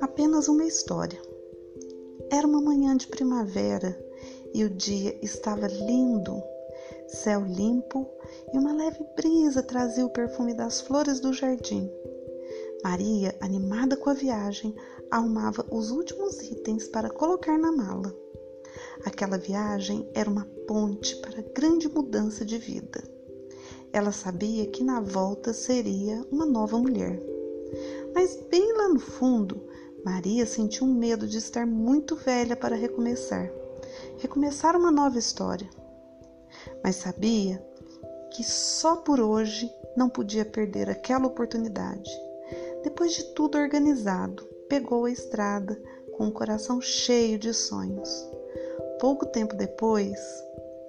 Apenas uma história. Era uma manhã de primavera e o dia estava lindo. Céu limpo e uma leve brisa trazia o perfume das flores do jardim. Maria, animada com a viagem, arrumava os últimos itens para colocar na mala. Aquela viagem era uma ponte para grande mudança de vida. Ela sabia que na volta seria uma nova mulher. Mas bem lá no fundo, Maria sentiu um medo de estar muito velha para recomeçar recomeçar uma nova história. Mas sabia que só por hoje não podia perder aquela oportunidade. Depois de tudo organizado, pegou a estrada com o coração cheio de sonhos. Pouco tempo depois,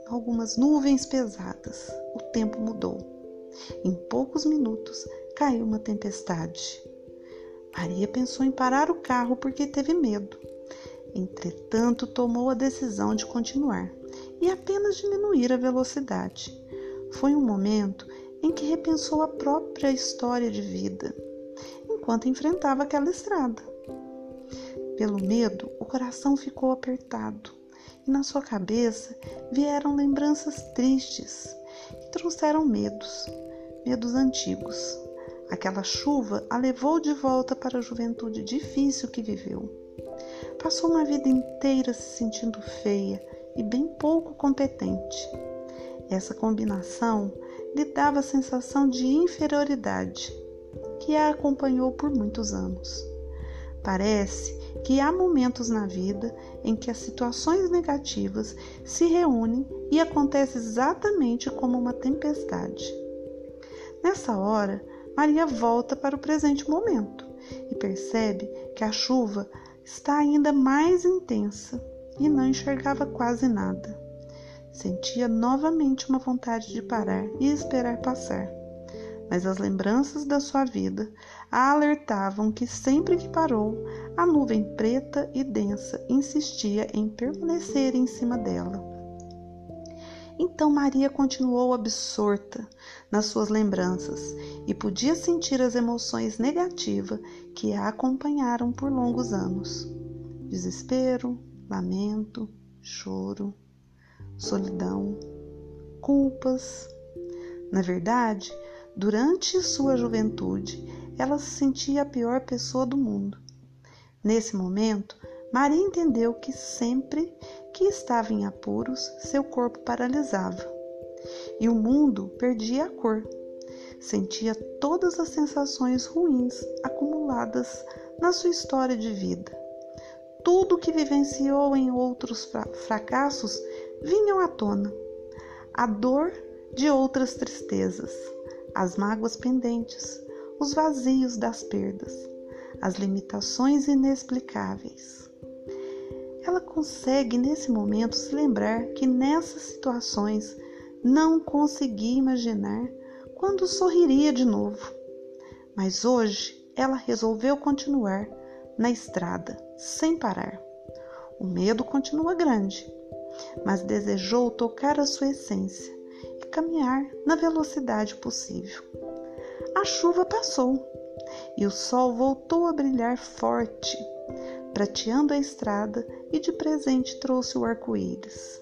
algumas nuvens pesadas, o tempo mudou. Em poucos minutos caiu uma tempestade. Maria pensou em parar o carro porque teve medo. Entretanto, tomou a decisão de continuar e apenas diminuir a velocidade. Foi um momento em que repensou a própria história de vida enquanto enfrentava aquela estrada. Pelo medo, o coração ficou apertado e na sua cabeça vieram lembranças tristes que trouxeram medos, medos antigos. Aquela chuva a levou de volta para a juventude difícil que viveu. Passou uma vida inteira se sentindo feia e bem pouco competente. Essa combinação lhe dava a sensação de inferioridade que a acompanhou por muitos anos. Parece que há momentos na vida em que as situações negativas se reúnem e acontece exatamente como uma tempestade. Nessa hora, Maria volta para o presente momento e percebe que a chuva está ainda mais intensa e não enxergava quase nada. Sentia novamente uma vontade de parar e esperar passar mas as lembranças da sua vida a alertavam que sempre que parou, a nuvem preta e densa insistia em permanecer em cima dela. Então Maria continuou absorta nas suas lembranças e podia sentir as emoções negativas que a acompanharam por longos anos: desespero, lamento, choro, solidão, culpas. Na verdade, Durante sua juventude, ela se sentia a pior pessoa do mundo. Nesse momento, Maria entendeu que sempre que estava em apuros, seu corpo paralisava e o mundo perdia a cor. Sentia todas as sensações ruins acumuladas na sua história de vida. Tudo que vivenciou em outros fracassos vinham à tona. A dor de outras tristezas as mágoas pendentes, os vazios das perdas, as limitações inexplicáveis. Ela consegue nesse momento se lembrar que nessas situações não conseguia imaginar quando sorriria de novo. Mas hoje ela resolveu continuar na estrada, sem parar. O medo continua grande, mas desejou tocar a sua essência caminhar na velocidade possível. A chuva passou e o sol voltou a brilhar forte, prateando a estrada e de presente trouxe o arco-íris.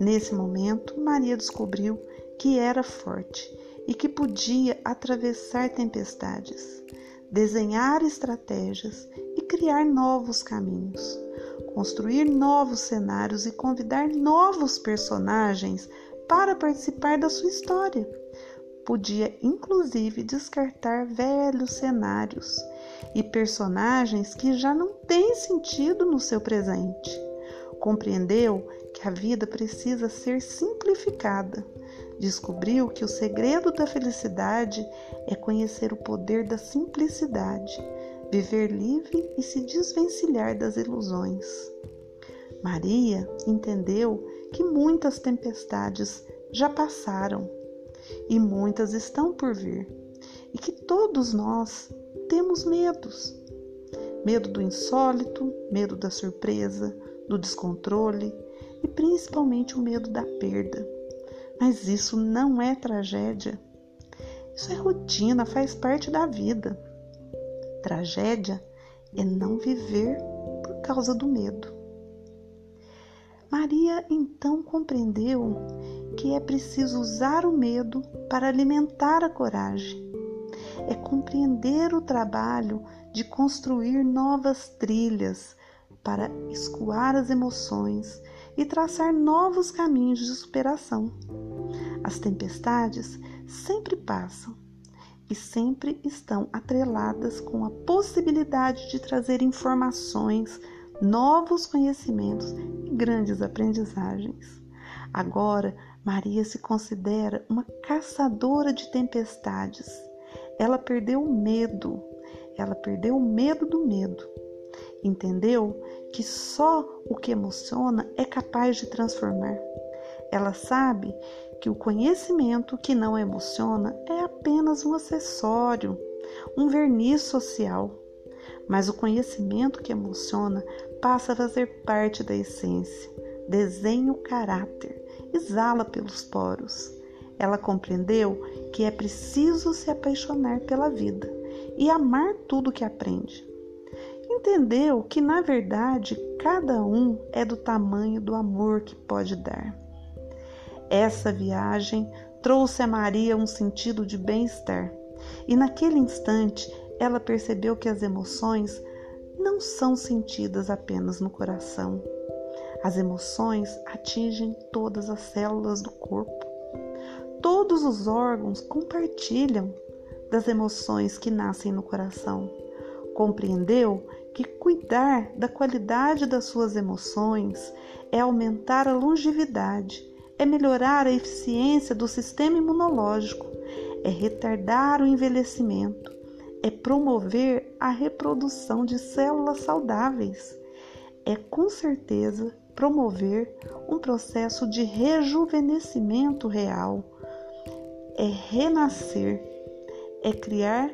Nesse momento, Maria descobriu que era forte e que podia atravessar tempestades, desenhar estratégias e criar novos caminhos, construir novos cenários e convidar novos personagens para participar da sua história. Podia inclusive descartar velhos cenários e personagens que já não têm sentido no seu presente. Compreendeu que a vida precisa ser simplificada. Descobriu que o segredo da felicidade é conhecer o poder da simplicidade, viver livre e se desvencilhar das ilusões. Maria entendeu que muitas tempestades já passaram e muitas estão por vir, e que todos nós temos medos. Medo do insólito, medo da surpresa, do descontrole e principalmente o medo da perda. Mas isso não é tragédia. Isso é rotina, faz parte da vida. Tragédia é não viver por causa do medo. Maria então compreendeu que é preciso usar o medo para alimentar a coragem. É compreender o trabalho de construir novas trilhas para escoar as emoções e traçar novos caminhos de superação. As tempestades sempre passam e sempre estão atreladas com a possibilidade de trazer informações, novos conhecimentos e grandes aprendizagens. Agora, Maria se considera uma caçadora de tempestades. Ela perdeu o medo, ela perdeu o medo do medo. Entendeu que só o que emociona é capaz de transformar. Ela sabe que o conhecimento que não emociona é apenas um acessório, um verniz social. Mas o conhecimento que emociona passa a fazer parte da essência, desenha o caráter, exala pelos poros. Ela compreendeu que é preciso se apaixonar pela vida e amar tudo que aprende. Entendeu que, na verdade, cada um é do tamanho do amor que pode dar. Essa viagem trouxe a Maria um sentido de bem-estar, e naquele instante ela percebeu que as emoções não são sentidas apenas no coração. As emoções atingem todas as células do corpo. Todos os órgãos compartilham das emoções que nascem no coração. Compreendeu que cuidar da qualidade das suas emoções é aumentar a longevidade, é melhorar a eficiência do sistema imunológico, é retardar o envelhecimento, é promover a reprodução de células saudáveis, é com certeza promover um processo de rejuvenescimento real, é renascer, é criar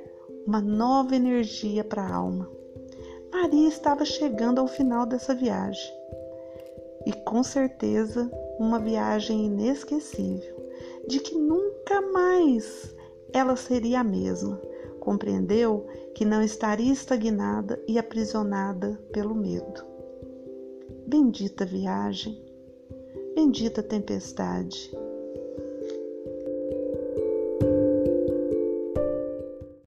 uma nova energia para a alma. Maria estava chegando ao final dessa viagem e com certeza uma viagem inesquecível, de que nunca mais ela seria a mesma. Compreendeu que não estaria estagnada e aprisionada pelo medo. Bendita viagem, bendita tempestade,